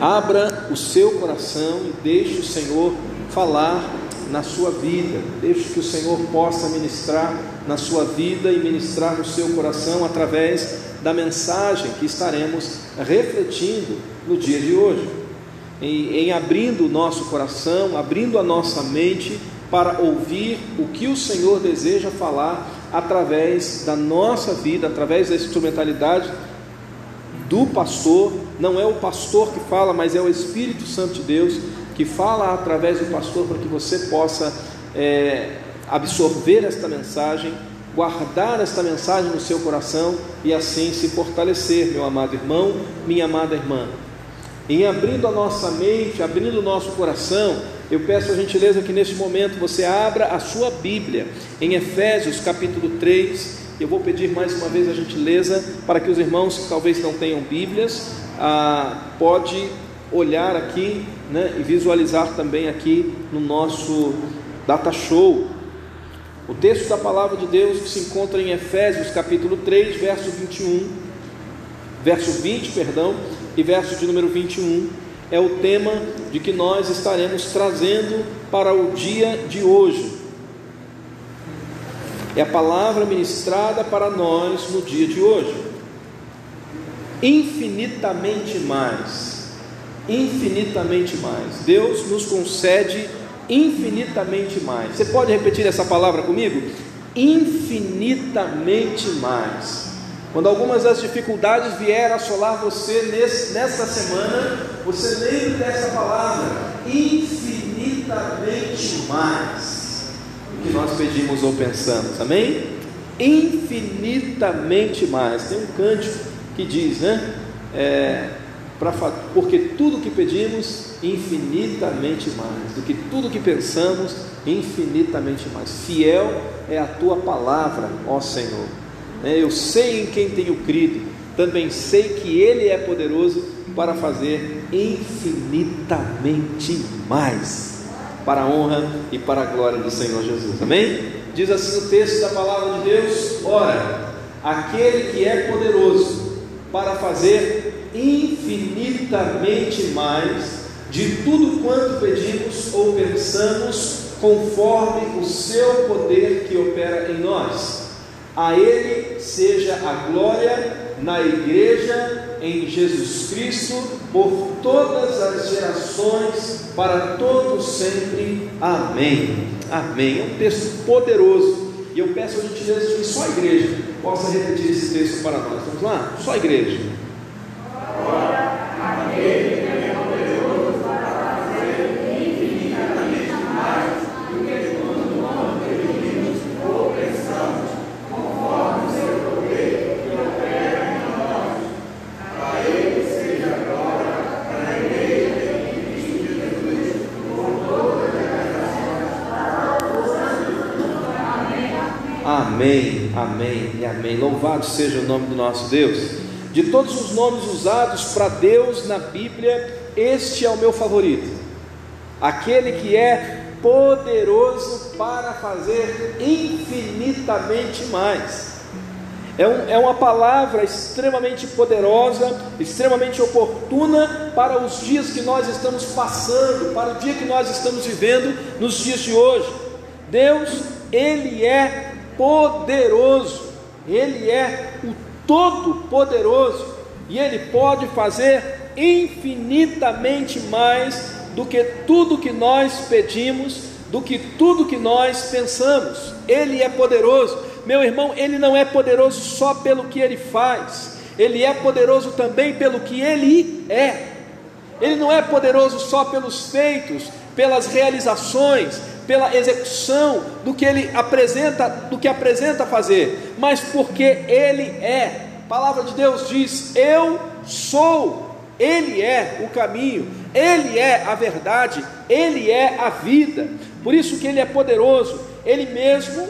Abra o seu coração e deixe o Senhor falar na sua vida. Deixe que o Senhor possa ministrar na sua vida e ministrar no seu coração através da mensagem que estaremos refletindo no dia de hoje. Em, em abrindo o nosso coração, abrindo a nossa mente para ouvir o que o Senhor deseja falar através da nossa vida, através da instrumentalidade do pastor. Não é o pastor que fala, mas é o Espírito Santo de Deus que fala através do pastor para que você possa é, absorver esta mensagem, guardar esta mensagem no seu coração e assim se fortalecer, meu amado irmão, minha amada irmã. Em abrindo a nossa mente, abrindo o nosso coração, eu peço a gentileza que neste momento você abra a sua Bíblia em Efésios capítulo 3. Eu vou pedir mais uma vez a gentileza para que os irmãos que talvez não tenham Bíblias, ah, pode olhar aqui né, e visualizar também aqui no nosso data show. O texto da palavra de Deus que se encontra em Efésios capítulo 3, verso 21, verso 20, perdão, e verso de número 21, é o tema de que nós estaremos trazendo para o dia de hoje. É a palavra ministrada para nós no dia de hoje. Infinitamente mais infinitamente mais. Deus nos concede infinitamente mais. Você pode repetir essa palavra comigo? Infinitamente mais. Quando algumas das dificuldades vieram assolar você nesse, nessa semana, você lembre dessa palavra: infinitamente mais que nós pedimos ou pensamos, amém? Infinitamente mais. Tem um cântico que diz, né? É, porque tudo que pedimos, infinitamente mais, do que tudo que pensamos, infinitamente mais. Fiel é a tua palavra, ó Senhor. É, eu sei em quem tenho crido, também sei que Ele é poderoso para fazer infinitamente mais, para a honra e para a glória do Senhor Jesus. Amém? Diz assim o texto da palavra de Deus: Ora, aquele que é poderoso para fazer infinitamente mais de tudo quanto pedimos ou pensamos, conforme o seu poder que opera em nós. A Ele seja a glória na Igreja, em Jesus Cristo, por todas as gerações, para todos sempre. Amém. Amém. É um texto poderoso. E eu peço a gentileza de que só a igreja possa repetir esse texto para nós. Vamos lá? Só a igreja. Amém, amém e amém. Louvado seja o nome do nosso Deus. De todos os nomes usados para Deus na Bíblia, este é o meu favorito. Aquele que é poderoso para fazer infinitamente mais. É, um, é, uma palavra extremamente poderosa, extremamente oportuna para os dias que nós estamos passando, para o dia que nós estamos vivendo nos dias de hoje. Deus, Ele é poderoso, Ele é o todo-poderoso e Ele pode fazer infinitamente mais do que tudo que nós pedimos, do que tudo que nós pensamos. Ele é poderoso. Meu irmão, Ele não é poderoso só pelo que Ele faz, Ele é poderoso também pelo que Ele é. Ele não é poderoso só pelos feitos, pelas realizações, pela execução do que ele apresenta, do que apresenta fazer, mas porque ele é. A palavra de Deus diz: Eu sou. Ele é o caminho, ele é a verdade, ele é a vida. Por isso que ele é poderoso, ele mesmo,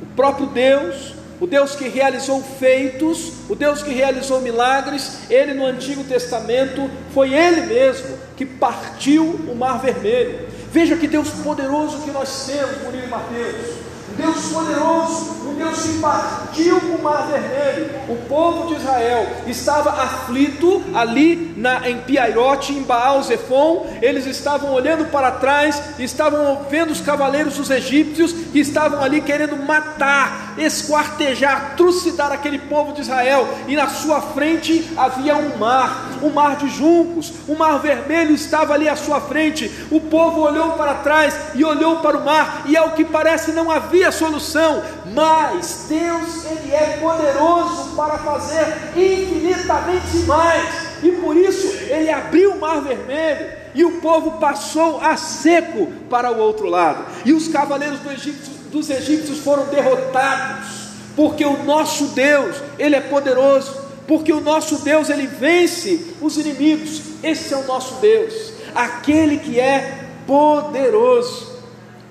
o próprio Deus, o Deus que realizou feitos, o Deus que realizou milagres, ele no Antigo Testamento foi ele mesmo que partiu o Mar Vermelho. Veja que Deus poderoso que nós temos, Murilo e Mateus. Deus poderoso, um Deus que partiu o mar vermelho. O povo de Israel estava aflito ali na, em Piairote, em Baal Zephon. Eles estavam olhando para trás, estavam vendo os cavaleiros dos egípcios que estavam ali querendo matar, esquartejar, trucidar aquele povo de Israel. E na sua frente havia um mar, um mar de juncos, o um mar vermelho estava ali à sua frente. O povo olhou para trás e olhou para o mar, e ao que parece não havia solução, mas Deus ele é poderoso para fazer infinitamente mais. E por isso ele abriu o mar vermelho e o povo passou a seco para o outro lado. E os cavaleiros do Egito, dos egípcios foram derrotados, porque o nosso Deus, ele é poderoso, porque o nosso Deus ele vence os inimigos. Esse é o nosso Deus, aquele que é poderoso,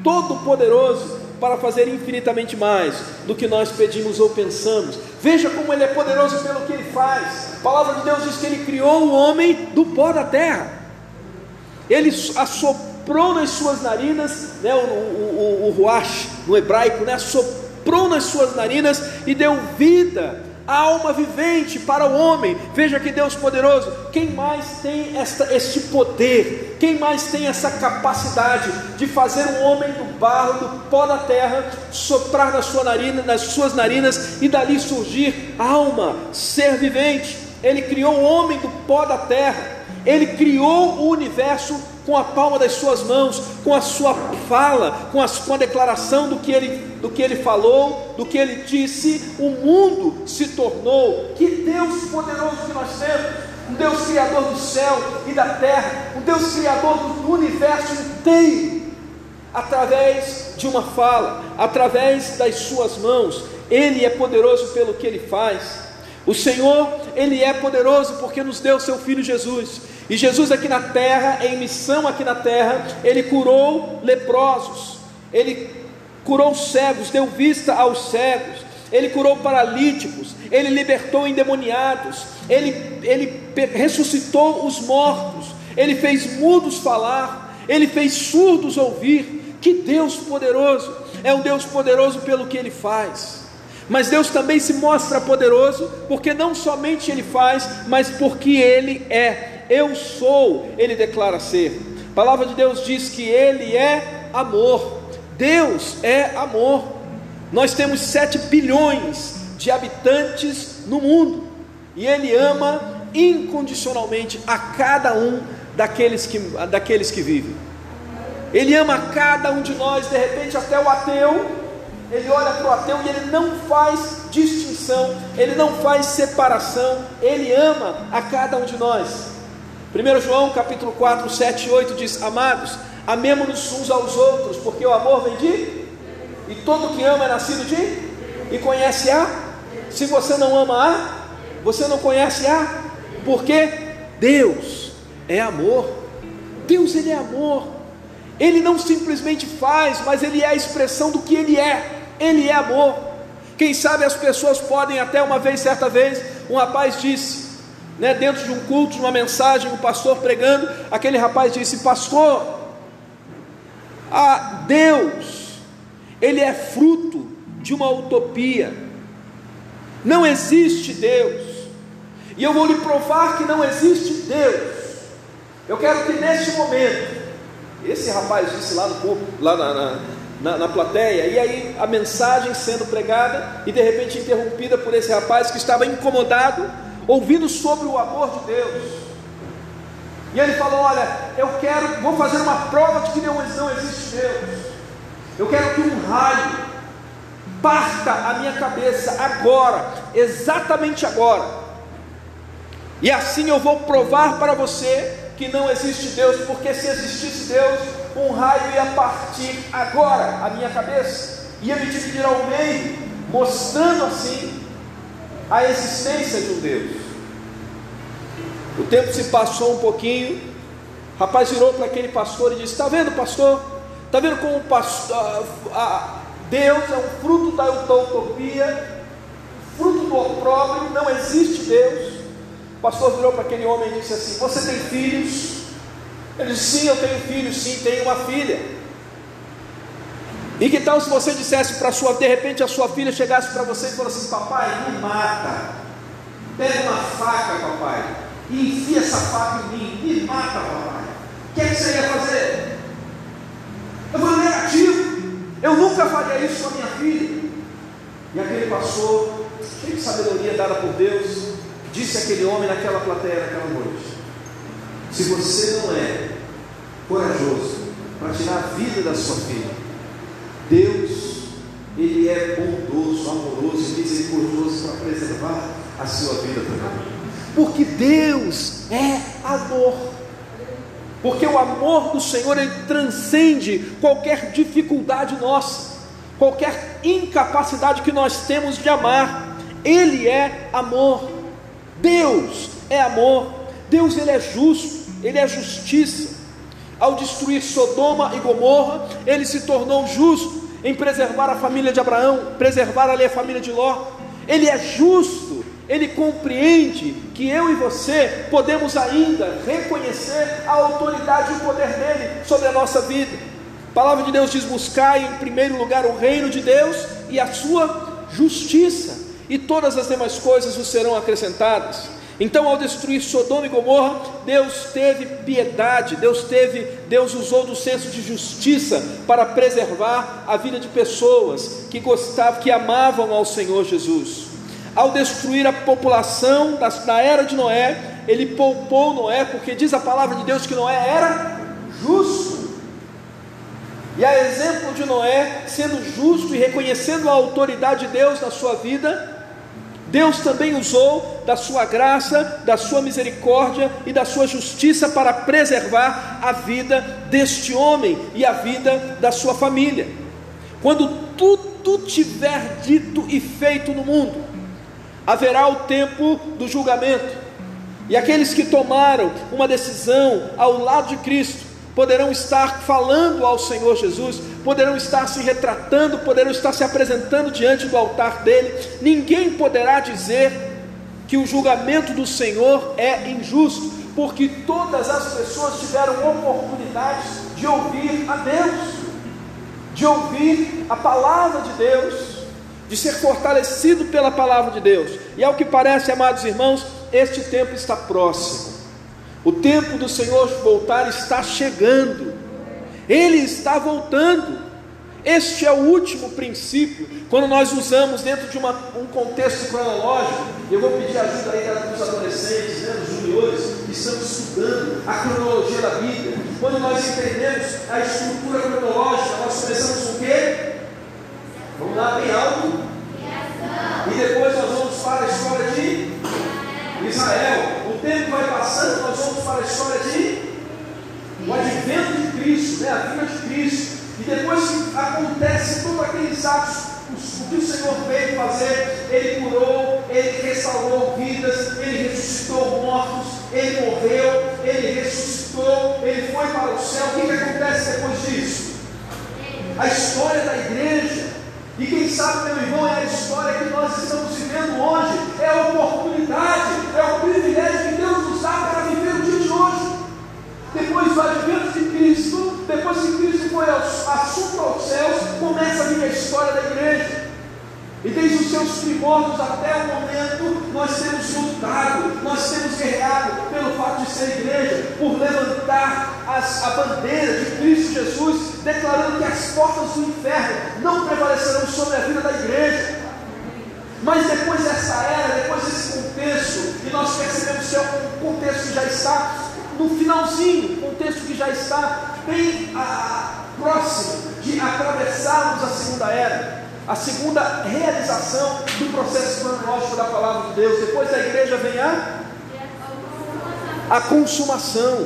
todo poderoso para fazer infinitamente mais do que nós pedimos ou pensamos. Veja como Ele é poderoso pelo que Ele faz. A palavra de Deus diz que Ele criou o homem do pó da terra. Ele assoprou nas suas narinas, né, o, o, o, o ruach no hebraico, né, assoprou nas suas narinas e deu vida alma vivente para o homem. Veja que Deus poderoso. Quem mais tem esta, este poder? Quem mais tem essa capacidade de fazer um homem do barro, do pó da terra, soprar na sua narina, nas suas narinas e dali surgir alma, ser vivente? Ele criou o homem do pó da terra. Ele criou o universo com a palma das suas mãos, com a sua fala, com a, declaração do que, ele, do que ele falou, do que ele disse, o mundo se tornou. Que Deus poderoso que nós temos! Um Deus criador do céu e da terra, um Deus criador do universo inteiro, através de uma fala, através das suas mãos, Ele é poderoso pelo que Ele faz. O Senhor, Ele é poderoso porque nos deu seu Filho Jesus. E Jesus aqui na terra, em missão aqui na terra, ele curou leprosos, ele curou cegos, deu vista aos cegos, ele curou paralíticos, ele libertou endemoniados, ele, ele ressuscitou os mortos, ele fez mudos falar, ele fez surdos ouvir. Que Deus poderoso! É um Deus poderoso pelo que ele faz. Mas Deus também se mostra poderoso, porque não somente Ele faz, mas porque Ele é eu sou, ele declara ser. A palavra de Deus diz que ele é amor. Deus é amor. Nós temos 7 bilhões de habitantes no mundo e ele ama incondicionalmente a cada um daqueles que, daqueles que vivem. Ele ama cada um de nós, de repente até o ateu, ele olha para o ateu e ele não faz distinção, ele não faz separação, ele ama a cada um de nós. 1 João capítulo 4, 7 e 8 diz: Amados, amemos-nos uns aos outros, porque o amor vem de, e todo que ama é nascido de, e conhece a. Se você não ama a, você não conhece a, porque Deus é amor. Deus ele é amor. Ele não simplesmente faz, mas ele é a expressão do que ele é. Ele é amor. Quem sabe as pessoas podem até uma vez, certa vez, um rapaz disse: né, dentro de um culto, uma mensagem, o pastor pregando, aquele rapaz disse: Pastor, a Deus, ele é fruto de uma utopia, não existe Deus, e eu vou lhe provar que não existe Deus. Eu quero que neste momento, esse rapaz disse lá no corpo, lá na, na, na, na plateia, e aí a mensagem sendo pregada e de repente interrompida por esse rapaz que estava incomodado ouvindo sobre o amor de Deus. E ele falou: Olha, eu quero, vou fazer uma prova de que não, não existe Deus. Eu quero que um raio parta a minha cabeça agora, exatamente agora. E assim eu vou provar para você que não existe Deus, porque se existisse Deus, um raio ia partir agora a minha cabeça, ia me dividir ao meio, mostrando assim a existência de um Deus. O tempo se passou um pouquinho. O rapaz virou para aquele pastor e disse: Está vendo, pastor? Está vendo como pastor, Deus é um fruto da utopia, fruto do opróbrio, não existe Deus. O pastor virou para aquele homem e disse assim: Você tem filhos? Ele disse: Sim, eu tenho filhos, sim, tenho uma filha. E que tal se você dissesse para sua, de repente a sua filha chegasse para você e falasse assim, papai, me mata, pega uma faca, papai, e enfia essa faca em mim, me mata, papai. O que, é que você ia fazer? Eu vou negativo, eu nunca faria isso com a minha filha. E aquele pastor, cheio de sabedoria dada por Deus, disse aquele homem naquela plateia naquela noite: Se você não é corajoso para tirar a vida da sua filha, Deus, Ele é bondoso, amoroso e misericordioso para preservar a sua vida também. Porque Deus é amor. Porque o amor do Senhor ele transcende qualquer dificuldade nossa, qualquer incapacidade que nós temos de amar. Ele é amor. Deus é amor. Deus ele é justo, ele é justiça. Ao destruir Sodoma e Gomorra, ele se tornou justo em preservar a família de Abraão, preservar ali a família de Ló. Ele é justo, ele compreende que eu e você podemos ainda reconhecer a autoridade e o poder dele sobre a nossa vida. A palavra de Deus diz: buscai em primeiro lugar o reino de Deus e a sua justiça, e todas as demais coisas vos serão acrescentadas. Então, ao destruir Sodoma e Gomorra, Deus teve piedade, Deus teve, Deus usou do senso de justiça para preservar a vida de pessoas que gostavam, que amavam ao Senhor Jesus. Ao destruir a população da, da era de Noé, ele poupou Noé, porque diz a palavra de Deus que Noé era justo. E a exemplo de Noé, sendo justo e reconhecendo a autoridade de Deus na sua vida, Deus também usou da sua graça, da sua misericórdia e da sua justiça para preservar a vida deste homem e a vida da sua família. Quando tudo tiver dito e feito no mundo, haverá o tempo do julgamento. E aqueles que tomaram uma decisão ao lado de Cristo poderão estar falando ao Senhor Jesus, poderão estar se retratando, poderão estar se apresentando diante do altar dele. Ninguém poderá dizer que o julgamento do Senhor é injusto, porque todas as pessoas tiveram oportunidade de ouvir a Deus, de ouvir a palavra de Deus, de ser fortalecido pela palavra de Deus. E ao que parece, amados irmãos, este tempo está próximo. O tempo do Senhor voltar está chegando. Ele está voltando. Este é o último princípio. Quando nós usamos dentro de uma, um contexto cronológico, eu vou pedir ajuda aí dos adolescentes, né, dos juniores, que estão estudando a cronologia da Bíblia. Quando nós entendemos a estrutura cronológica, nós começamos com o quê? Vamos lá, bem alto. E depois nós vamos para a história de Israel o tempo vai passando, nós vamos para a história de o advento né? a vida de Cristo. E depois que acontece todos aqueles atos, o que o Senhor veio fazer, Ele curou, Ele restaurou vidas, Ele ressuscitou mortos, Ele morreu, Ele ressuscitou, Ele foi para o céu. O que, que acontece depois disso? A história da igreja. E quem sabe, meu irmão, é a história que nós estamos vivendo hoje, é a oportunidade, é o privilégio que Deus nos dá para viver o dia de hoje. Depois Cristo, depois que Cristo foi assunto aos céus, começa a vir a história da igreja. E desde os seus primórdios até o momento, nós temos lutado, nós temos guerreado pelo fato de ser igreja, por levantar as, a bandeira de Cristo Jesus, declarando que as portas do inferno não prevalecerão sobre a vida da igreja. Mas depois dessa era, depois desse contexto, e nós percebemos que é um contexto que já está no finalzinho, contexto já está bem ah, próximo de atravessarmos a segunda era a segunda realização do processo cronológico da palavra de Deus. Depois da igreja vem a, a consumação.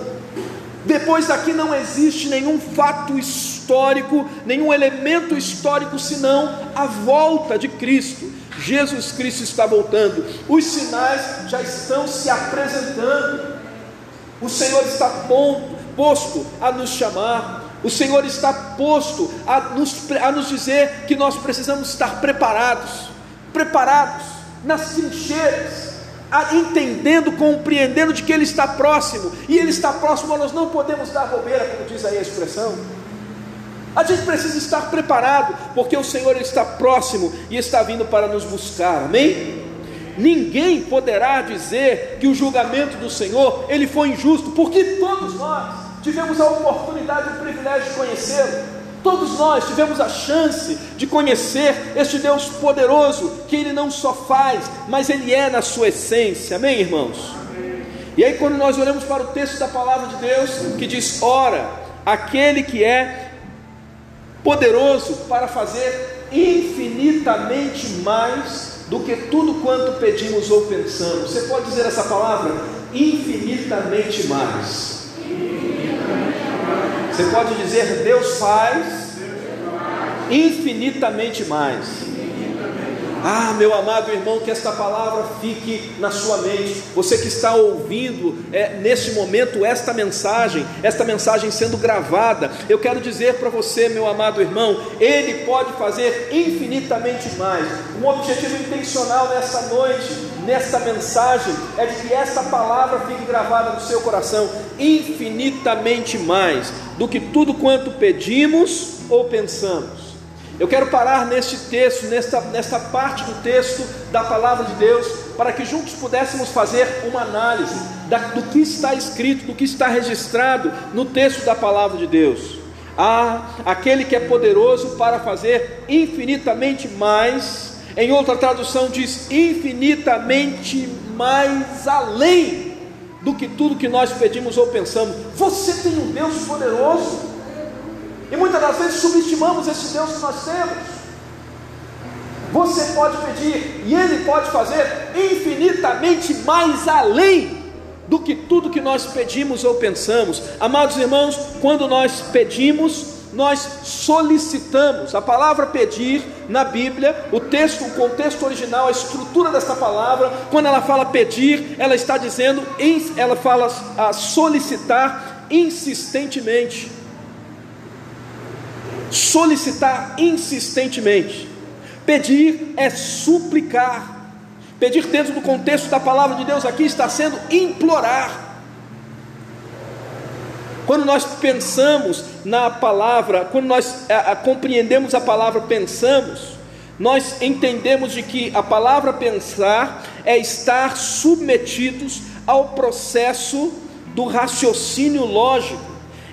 Depois daqui não existe nenhum fato histórico, nenhum elemento histórico, senão a volta de Cristo. Jesus Cristo está voltando, os sinais já estão se apresentando. O Senhor está posto a nos chamar, o Senhor está posto a nos, a nos dizer que nós precisamos estar preparados, preparados nas trincheiras, entendendo, compreendendo de que Ele está próximo, e Ele está próximo, nós não podemos dar bobeira, como diz aí a expressão. A gente precisa estar preparado, porque o Senhor está próximo e está vindo para nos buscar. Amém? Ninguém poderá dizer que o julgamento do Senhor ele foi injusto, porque todos nós tivemos a oportunidade e o privilégio de conhecê-lo. Todos nós tivemos a chance de conhecer este Deus poderoso, que Ele não só faz, mas Ele é na sua essência, amém, irmãos? Amém. E aí, quando nós olhamos para o texto da palavra de Deus, que diz: Ora, aquele que é poderoso para fazer infinitamente mais do que tudo quanto pedimos ou pensamos. Você pode dizer essa palavra? Infinitamente mais. Você pode dizer Deus faz infinitamente mais. Ah, meu amado irmão, que esta palavra fique na sua mente. Você que está ouvindo é, neste momento esta mensagem, esta mensagem sendo gravada, eu quero dizer para você, meu amado irmão, Ele pode fazer infinitamente mais. Um objetivo intencional nesta noite, nesta mensagem, é de que esta palavra fique gravada no seu coração, infinitamente mais do que tudo quanto pedimos ou pensamos. Eu quero parar neste texto, nesta, nesta parte do texto da palavra de Deus, para que juntos pudéssemos fazer uma análise da, do que está escrito, do que está registrado no texto da palavra de Deus. Ah, aquele que é poderoso para fazer infinitamente mais, em outra tradução diz infinitamente mais além do que tudo que nós pedimos ou pensamos. Você tem um Deus poderoso e muitas das vezes subestimamos esse Deus que nós temos. Você pode pedir e Ele pode fazer infinitamente mais além do que tudo que nós pedimos ou pensamos. Amados irmãos, quando nós pedimos, nós solicitamos. A palavra pedir na Bíblia, o texto, o contexto original, a estrutura dessa palavra, quando ela fala pedir, ela está dizendo, ela fala a solicitar insistentemente solicitar insistentemente. Pedir é suplicar. Pedir dentro do contexto da palavra de Deus aqui está sendo implorar. Quando nós pensamos na palavra, quando nós a, a, compreendemos a palavra pensamos, nós entendemos de que a palavra pensar é estar submetidos ao processo do raciocínio lógico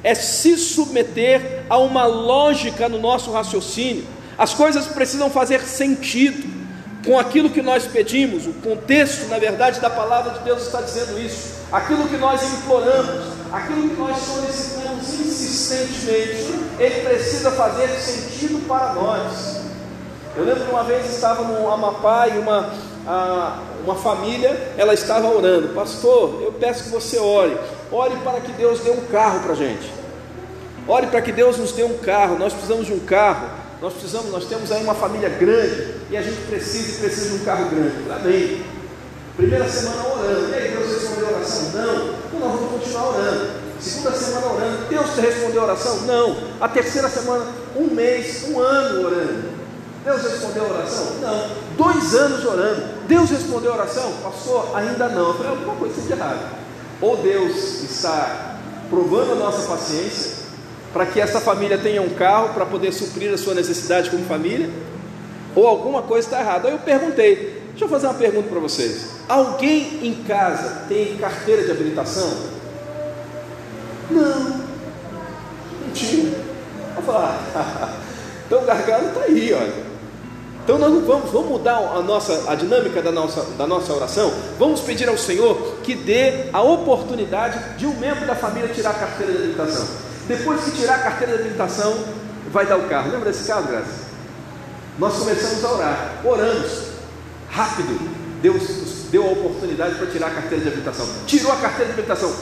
é se submeter a uma lógica no nosso raciocínio. As coisas precisam fazer sentido com aquilo que nós pedimos. O contexto, na verdade, da palavra de Deus está dizendo isso. Aquilo que nós imploramos, aquilo que nós solicitamos insistentemente, ele precisa fazer sentido para nós. Eu lembro que uma vez estava no Amapá e uma, a, uma família, ela estava orando, pastor, eu peço que você ore, ore para que Deus dê um carro para a gente. Ore para que Deus nos dê um carro. Nós precisamos de um carro. Nós precisamos, nós temos aí uma família grande e a gente precisa e precisa de um carro grande. Amém. Primeira semana orando. E aí, Deus respondeu a oração? Não. Então nós vamos continuar orando. Segunda semana orando. Deus te respondeu a oração? Não. A terceira semana, um mês, um ano orando. Deus respondeu a oração? Não. Dois anos orando. Deus respondeu a oração? Pastor, ainda não. Eu falei, alguma coisa de errado. Ou Deus está provando a nossa paciência, para que essa família tenha um carro para poder suprir a sua necessidade como família? Ou alguma coisa está errada? Aí eu perguntei, deixa eu fazer uma pergunta para vocês: alguém em casa tem carteira de habilitação? Não, mentira. Vou falar, então o gargalo está aí, olha. Então nós não vamos, vamos mudar a nossa a dinâmica da nossa, da nossa oração. Vamos pedir ao Senhor que dê a oportunidade de um membro da família tirar a carteira de habilitação. Depois que tirar a carteira de habilitação, vai dar o carro. Lembra desse caso, Graça? Nós começamos a orar, oramos, rápido. Deus deu a oportunidade para tirar a carteira de habilitação. Tirou a carteira de habilitação,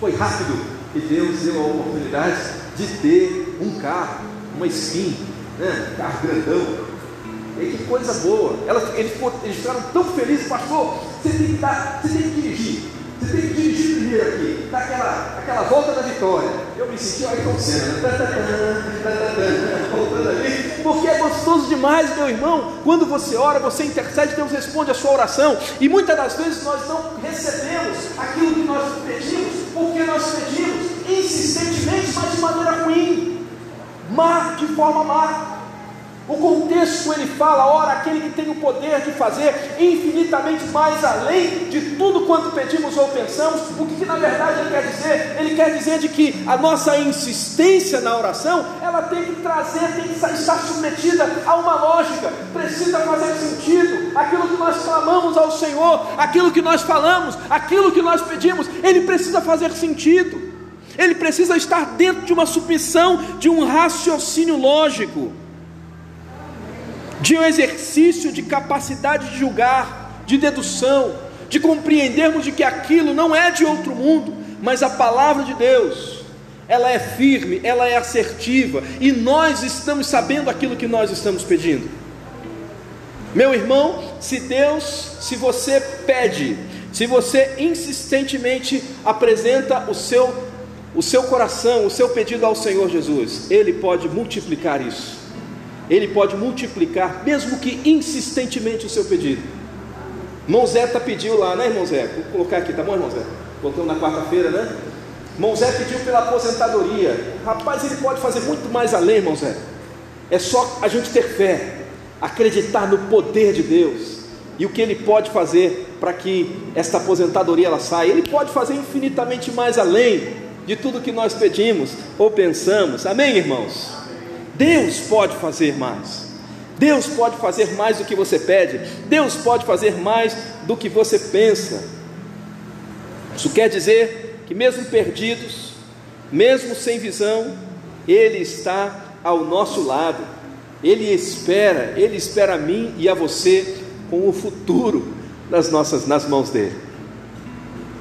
foi rápido. E Deus deu a oportunidade de ter um carro, uma skin, né? um carro grandão. E que coisa boa. Eles, eles ficaram tão felizes, pastor. Você tem que, dar, você tem que dirigir. Você tem que dirigir primeiro aqui, dar aquela, aquela volta da vitória. Eu me senti aí com cena, voltando ali, porque é gostoso demais, meu irmão. Quando você ora, você intercede, Deus responde a sua oração. E muitas das vezes nós não recebemos aquilo que nós pedimos, porque nós pedimos insistentemente, mas de maneira ruim. má de forma má. O contexto ele fala, ora, aquele que tem o poder de fazer infinitamente mais além de tudo quanto pedimos ou pensamos, o que, que, na verdade ele quer dizer? Ele quer dizer de que a nossa insistência na oração, ela tem que trazer, tem que estar submetida a uma lógica, precisa fazer sentido, aquilo que nós clamamos ao Senhor, aquilo que nós falamos, aquilo que nós pedimos, ele precisa fazer sentido, ele precisa estar dentro de uma submissão, de um raciocínio lógico de um exercício de capacidade de julgar, de dedução, de compreendermos de que aquilo não é de outro mundo, mas a palavra de Deus, ela é firme, ela é assertiva, e nós estamos sabendo aquilo que nós estamos pedindo. Meu irmão, se Deus, se você pede, se você insistentemente apresenta o seu o seu coração, o seu pedido ao Senhor Jesus, ele pode multiplicar isso. Ele pode multiplicar, mesmo que insistentemente, o seu pedido. Tá pediu lá, né, irmão Zé? Vou colocar aqui, tá bom, irmão Zé? Voltamos na quarta-feira, né? Irmão Zé pediu pela aposentadoria. Rapaz, ele pode fazer muito mais além, irmão Zé. É só a gente ter fé, acreditar no poder de Deus e o que ele pode fazer para que esta aposentadoria ela saia. Ele pode fazer infinitamente mais além de tudo que nós pedimos ou pensamos. Amém, irmãos? Deus pode fazer mais. Deus pode fazer mais do que você pede. Deus pode fazer mais do que você pensa. Isso quer dizer que, mesmo perdidos, mesmo sem visão, Ele está ao nosso lado. Ele espera, Ele espera a mim e a você com o futuro nas nossas nas mãos dele.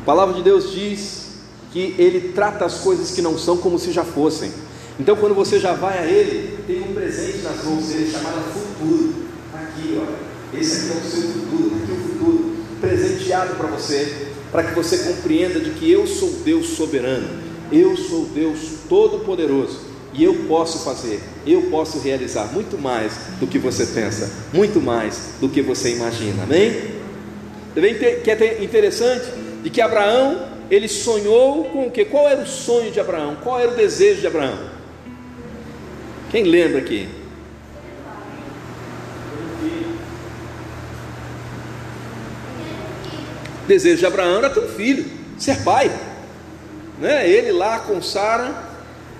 A palavra de Deus diz que Ele trata as coisas que não são como se já fossem. Então, quando você já vai a Ele, tem um presente nas mãos dele chamado futuro. Tá aqui, ó. Esse aqui é o seu futuro. Tá aqui o futuro presenteado para você, para que você compreenda de que eu sou Deus soberano, eu sou Deus todo-poderoso e eu posso fazer, eu posso realizar muito mais do que você pensa, muito mais do que você imagina. Amém? Também que é interessante de que Abraão ele sonhou com o que? Qual era o sonho de Abraão? Qual era o desejo de Abraão? Quem lembra aqui? O desejo de Abraão era ter um filho, ser pai. Né? Ele lá com Sara,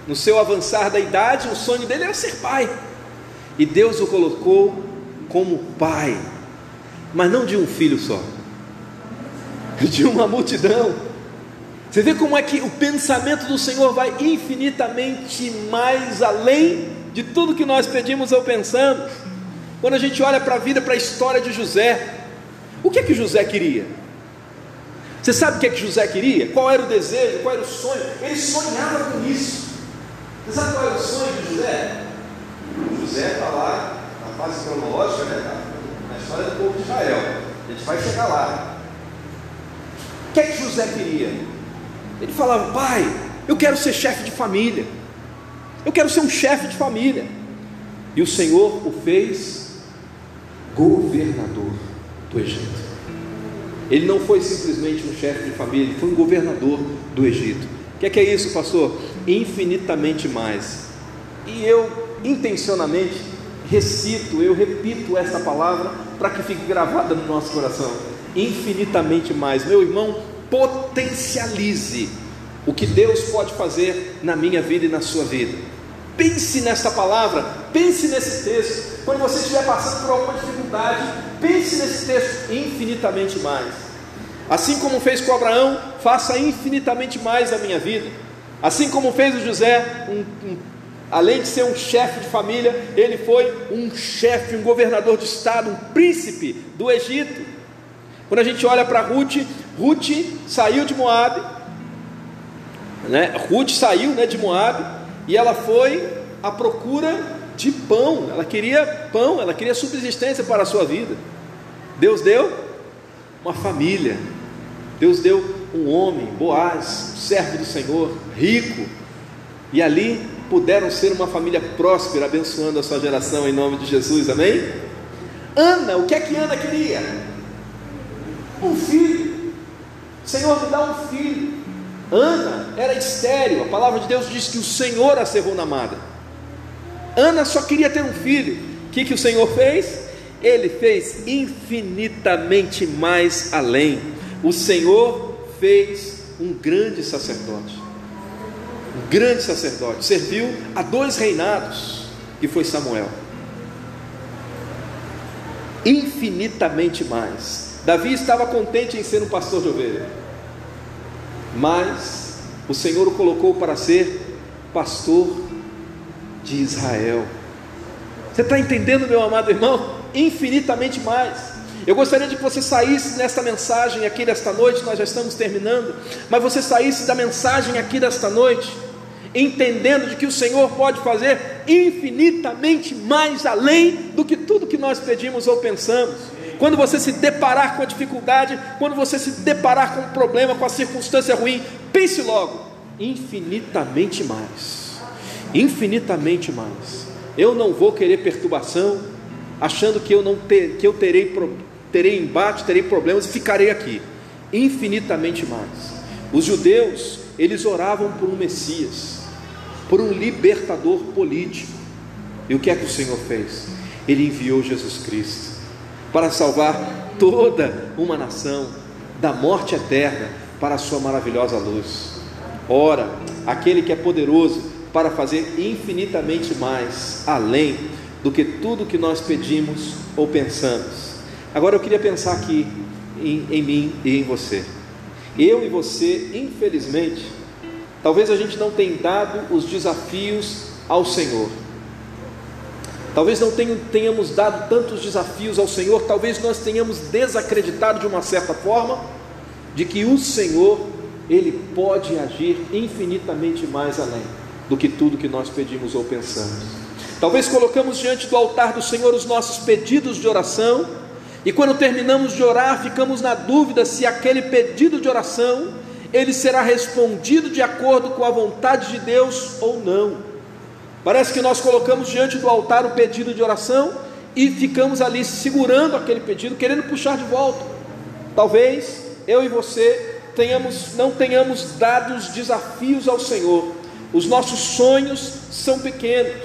no seu avançar da idade, o sonho dele era ser pai. E Deus o colocou como pai, mas não de um filho só, de uma multidão. Você vê como é que o pensamento do Senhor vai infinitamente mais além de tudo que nós pedimos ou pensamos. Quando a gente olha para a vida, para a história de José, o que é que José queria? Você sabe o que é que José queria? Qual era o desejo? Qual era o sonho? Ele sonhava com isso. Você sabe qual era o sonho de José? José está lá na fase cronológica, né? na história do povo de Israel. A gente vai chegar lá. O que é que José queria? Ele falava, pai, eu quero ser chefe de família. Eu quero ser um chefe de família. E o Senhor o fez governador do Egito. Ele não foi simplesmente um chefe de família, ele foi um governador do Egito. O que é, que é isso, pastor? Infinitamente mais. E eu, intencionalmente, recito, eu repito essa palavra para que fique gravada no nosso coração. Infinitamente mais. Meu irmão, potencialize o que Deus pode fazer na minha vida e na sua vida. Pense nessa palavra, pense nesse texto. Quando você estiver passando por alguma dificuldade, pense nesse texto infinitamente mais. Assim como fez com Abraão, faça infinitamente mais na minha vida. Assim como fez o José, um, um, além de ser um chefe de família, ele foi um chefe, um governador de estado, um príncipe do Egito. Quando a gente olha para Ruth, Ruth saiu de Moab, né? Ruth saiu né, de Moab e ela foi à procura de pão, ela queria pão, ela queria subsistência para a sua vida. Deus deu uma família, Deus deu um homem, Boaz, servo do Senhor, rico, e ali puderam ser uma família próspera, abençoando a sua geração em nome de Jesus, amém? Ana, o que é que Ana queria? Um filho. Senhor, me dá um filho. Ana era estéreo, a palavra de Deus diz que o Senhor a cerrou na madre. Ana só queria ter um filho. O que, que o Senhor fez? Ele fez infinitamente mais além. O Senhor fez um grande sacerdote. Um grande sacerdote. Serviu a dois reinados, que foi Samuel. Infinitamente mais. Davi estava contente em ser um pastor de ovelha. Mas o Senhor o colocou para ser pastor de Israel. Você está entendendo, meu amado irmão? Infinitamente mais. Eu gostaria de que você saísse nesta mensagem aqui desta noite, nós já estamos terminando, mas você saísse da mensagem aqui desta noite, entendendo de que o Senhor pode fazer infinitamente mais além do que tudo que nós pedimos ou pensamos. Quando você se deparar com a dificuldade, quando você se deparar com um problema, com a circunstância ruim, pense logo, infinitamente mais. Infinitamente mais. Eu não vou querer perturbação, achando que eu não ter, que eu terei terei embate, terei problemas e ficarei aqui. Infinitamente mais. Os judeus, eles oravam por um Messias, por um libertador político. E o que é que o Senhor fez? Ele enviou Jesus Cristo para salvar toda uma nação da morte eterna para a sua maravilhosa luz. Ora, aquele que é poderoso para fazer infinitamente mais, além do que tudo que nós pedimos ou pensamos. Agora eu queria pensar aqui em, em mim e em você. Eu e você, infelizmente, talvez a gente não tenha dado os desafios ao Senhor. Talvez não tenhamos dado tantos desafios ao Senhor, talvez nós tenhamos desacreditado de uma certa forma de que o Senhor, Ele pode agir infinitamente mais além do que tudo que nós pedimos ou pensamos. Talvez colocamos diante do altar do Senhor os nossos pedidos de oração, e quando terminamos de orar, ficamos na dúvida se aquele pedido de oração ele será respondido de acordo com a vontade de Deus ou não. Parece que nós colocamos diante do altar o pedido de oração e ficamos ali segurando aquele pedido, querendo puxar de volta. Talvez eu e você tenhamos, não tenhamos dado os desafios ao Senhor. Os nossos sonhos são pequenos,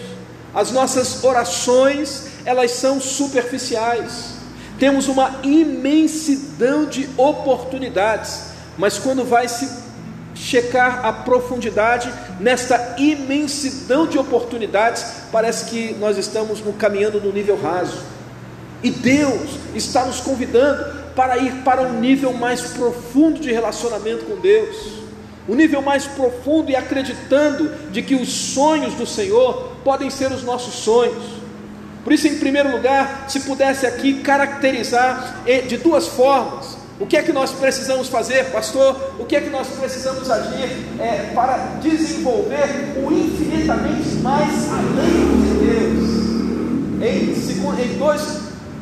as nossas orações elas são superficiais. Temos uma imensidão de oportunidades, mas quando vai se checar a profundidade nesta imensidão de oportunidades, parece que nós estamos no, caminhando no nível raso. E Deus está nos convidando para ir para um nível mais profundo de relacionamento com Deus, um nível mais profundo e acreditando de que os sonhos do Senhor podem ser os nossos sonhos. Por isso, em primeiro lugar, se pudesse aqui caracterizar de duas formas o que é que nós precisamos fazer, pastor? O que é que nós precisamos agir é, para desenvolver o infinitamente mais além de Deus? Em, em dois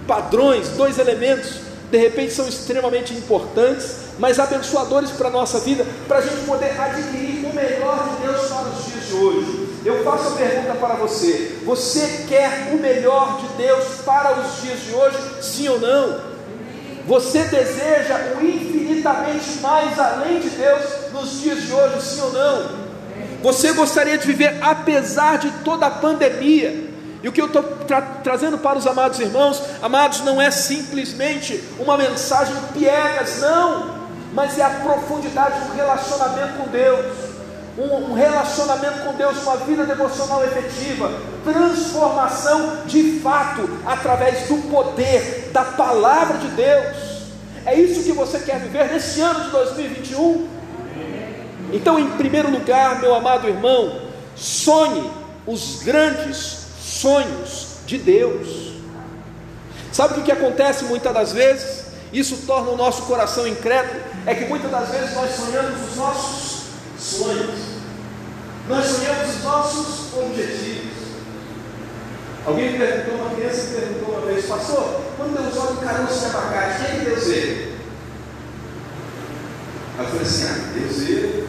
padrões, dois elementos, de repente são extremamente importantes, mas abençoadores para a nossa vida, para a gente poder adquirir o melhor de Deus para os dias de hoje. Eu faço a pergunta para você: você quer o melhor de Deus para os dias de hoje? Sim ou não? Você deseja o infinitamente mais além de Deus nos dias de hoje, sim ou não? Você gostaria de viver apesar de toda a pandemia? E o que eu estou tra trazendo para os amados irmãos, amados, não é simplesmente uma mensagem piegas, não, mas é a profundidade do relacionamento com Deus um, relacionamento com Deus, uma vida devocional efetiva, transformação de fato através do poder da palavra de Deus. É isso que você quer viver nesse ano de 2021? Então, em primeiro lugar, meu amado irmão, sonhe os grandes sonhos de Deus. Sabe o que acontece muitas das vezes? Isso torna o nosso coração incrédulo. É que muitas das vezes nós sonhamos os nossos sonhos. Nós sonhamos os nossos objetivos. Alguém perguntou, uma criança me perguntou uma vez, pastor, quando Deus olha um caroço de abacate, quem é que Deus vê? Eu falei assim, ah, Deus vê,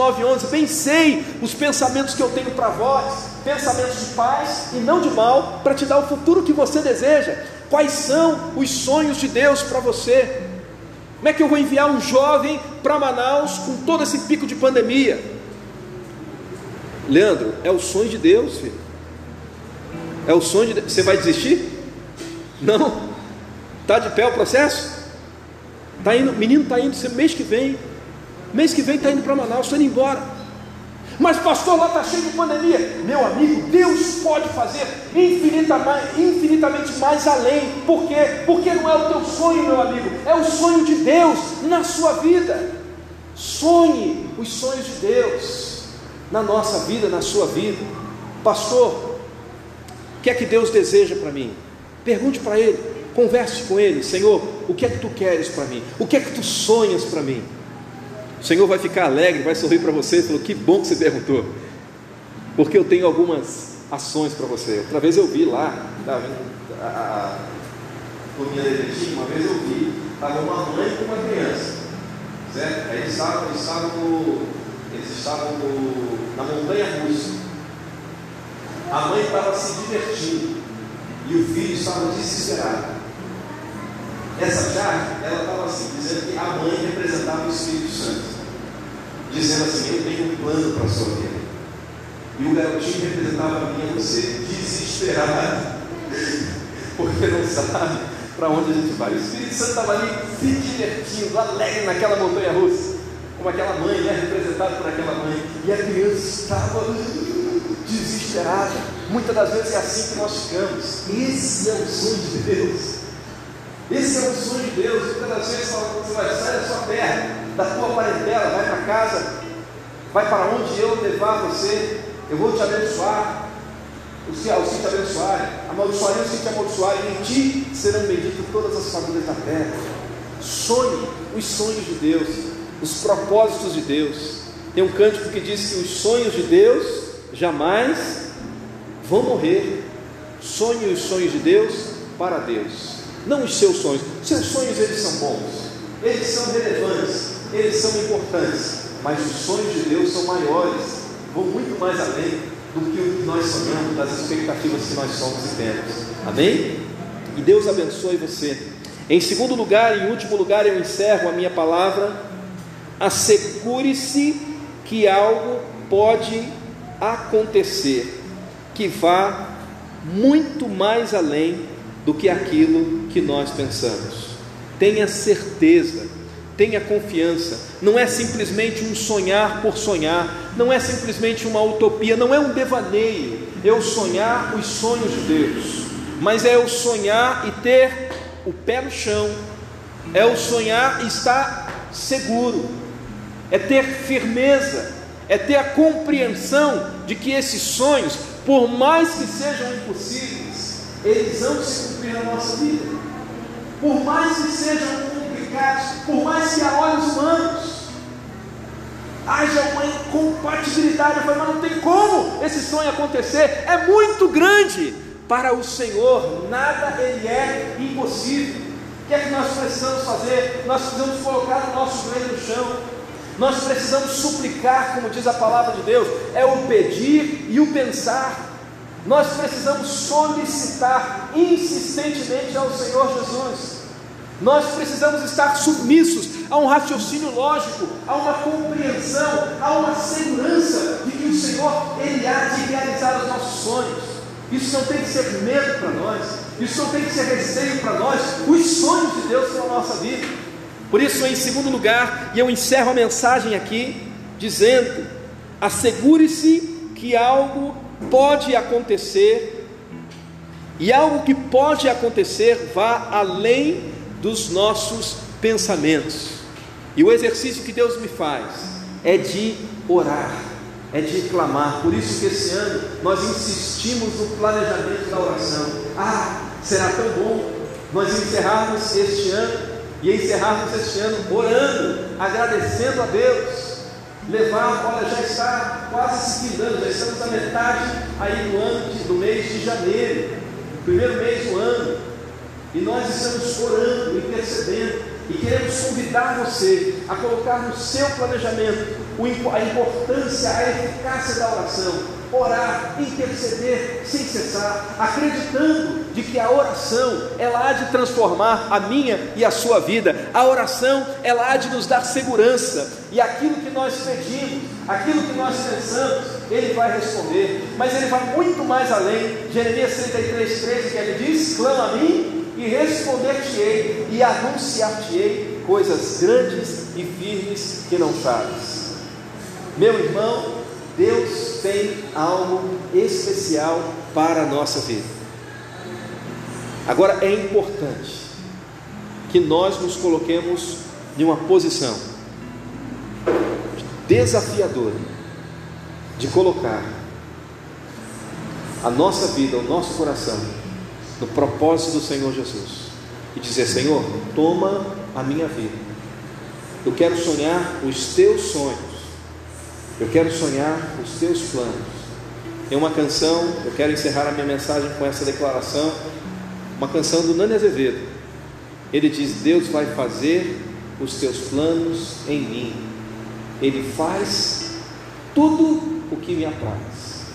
9, 11: Bem sei os pensamentos que eu tenho para vós, pensamentos de paz e não de mal, para te dar o futuro que você deseja. Quais são os sonhos de Deus para você? Como é que eu vou enviar um jovem para Manaus com todo esse pico de pandemia? Leandro, é o sonho de Deus, filho. É o sonho de Deus. Você vai desistir? Não? Tá de pé o processo? Tá indo, menino está indo, mês que vem Mês que vem está indo para Manaus, está indo embora. Mas pastor, lá está cheio de pandemia. Meu amigo, Deus pode fazer infinitamente mais além. Por quê? Porque não é o teu sonho, meu amigo, é o sonho de Deus na sua vida. Sonhe os sonhos de Deus na nossa vida, na sua vida. Pastor, o que é que Deus deseja para mim? Pergunte para Ele. Converse com Ele, Senhor, o que é que tu queres para mim? O que é que tu sonhas para mim? O Senhor vai ficar alegre, vai sorrir para você e falou: Que bom que você perguntou, porque eu tenho algumas ações para você. Outra vez eu vi lá, tá a, a uma vez eu vi, estava uma mãe com uma criança, certo? Eles estavam, eles estavam, eles estavam na montanha russa. A mãe estava se divertindo e o filho estava desesperado. Essa chave, ela estava assim, dizendo que a mãe representava o Espírito Santo, dizendo assim: Eu tenho um plano para a sua vida. E o garotinho representava a e você, desesperado, porque não sabe para onde a gente vai. O Espírito Santo estava ali se divertindo, alegre naquela montanha russa, como aquela mãe, né, representada por aquela mãe, e a criança estava desesperada. Muitas das vezes é assim que nós ficamos. Esse é o sonho de Deus. Esse é o sonho de Deus. Muitas das vezes você vai sair da sua terra, da tua parentela, vai para casa, vai para onde eu levar você, eu vou te abençoar. Os que, os te abençoarem, amaldiçoarem os que te amaldiçoarem, em ti serão benditas todas as famílias da terra. Sonhe os sonhos de Deus, os propósitos de Deus. Tem um cântico que diz que os sonhos de Deus jamais vão morrer. Sonhe os sonhos de Deus para Deus não os seus sonhos. Seus sonhos eles são bons, eles são relevantes, eles são importantes, mas os sonhos de Deus são maiores, vão muito mais além do que o que nós sonhamos, das expectativas que nós somos e temos. Amém? E Deus abençoe você. Em segundo lugar, em último lugar, eu encerro a minha palavra. Assegure-se que algo pode acontecer que vá muito mais além do que aquilo que nós pensamos. Tenha certeza, tenha confiança. Não é simplesmente um sonhar por sonhar, não é simplesmente uma utopia, não é um devaneio. É eu sonhar os sonhos de Deus, mas é eu sonhar e ter o pé no chão, é o sonhar e estar seguro, é ter firmeza, é ter a compreensão de que esses sonhos, por mais que sejam impossíveis, eles vão se cumprir na nossa vida. Por mais que sejam por mais que a olhos humanos haja uma incompatibilidade, eu falei, mas não tem como esse sonho acontecer, é muito grande para o Senhor, nada ele é impossível. O que é que nós precisamos fazer? Nós precisamos colocar o nosso joelho no chão, nós precisamos suplicar, como diz a palavra de Deus, é o pedir e o pensar. Nós precisamos solicitar insistentemente ao Senhor Jesus. Nós precisamos estar submissos a um raciocínio lógico, a uma compreensão, a uma segurança de que o Senhor ele há de realizar os nossos sonhos. Isso não tem que ser medo para nós, isso não tem que ser receio para nós. Os sonhos de Deus são a nossa vida. Por isso, em segundo lugar, e eu encerro a mensagem aqui dizendo: assegure-se que algo pode acontecer, e algo que pode acontecer vá além dos nossos pensamentos. E o exercício que Deus me faz é de orar, é de clamar. Por isso que esse ano nós insistimos no planejamento da oração. Ah, Será tão bom nós encerrarmos este ano e encerrarmos este ano orando, agradecendo a Deus. Levar, olha, já está quase se findando, já estamos na metade aí do ano, do mês de janeiro, primeiro mês do ano, e nós estamos orando, intercedendo, e queremos convidar você a colocar no seu planejamento a importância, a eficácia da oração orar, interceder sem cessar, acreditando de que a oração ela há de transformar a minha e a sua vida. A oração ela há de nos dar segurança e aquilo que nós pedimos, aquilo que nós pensamos, ele vai responder. Mas ele vai muito mais além. Jeremias 33, 13, que ele diz: clama a mim e responder-te-ei e anunciar-te-ei coisas grandes e firmes que não sabes. Meu irmão, Deus tem algo especial para a nossa vida. Agora é importante que nós nos coloquemos em uma posição desafiadora de colocar a nossa vida, o nosso coração no propósito do Senhor Jesus e dizer: Senhor, toma a minha vida. Eu quero sonhar os teus sonhos eu quero sonhar os teus planos. Tem uma canção, eu quero encerrar a minha mensagem com essa declaração, uma canção do Nani Azevedo. Ele diz: Deus vai fazer os teus planos em mim. Ele faz tudo o que me apraz.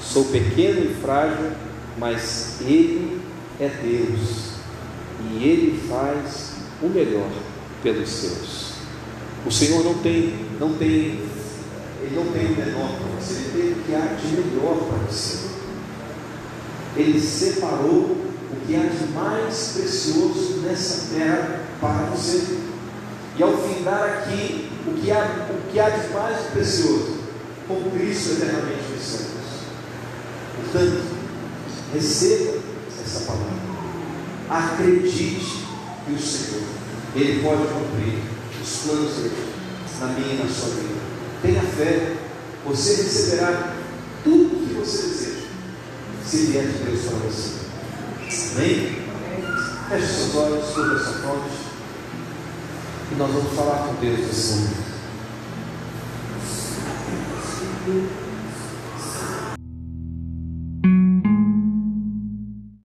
Sou pequeno e frágil, mas Ele é Deus e Ele faz o melhor pelos seus. O Senhor não tem, não tem ele não tem o menor para você, ele tem o que há de melhor para você. Ele separou o que há de mais precioso nessa terra para você. E ao findar aqui, o que há, o que há de mais precioso, com Cristo eternamente nos céus. Portanto, receba essa palavra. Acredite que o Senhor, Ele pode cumprir os planos dele na minha e na sua vida. Tenha fé, você receberá tudo o que você deseja, se vier de Deus para você. Amém? Feche seus olhos, cubra sua fonte, e nós vamos falar com Deus nesse momento.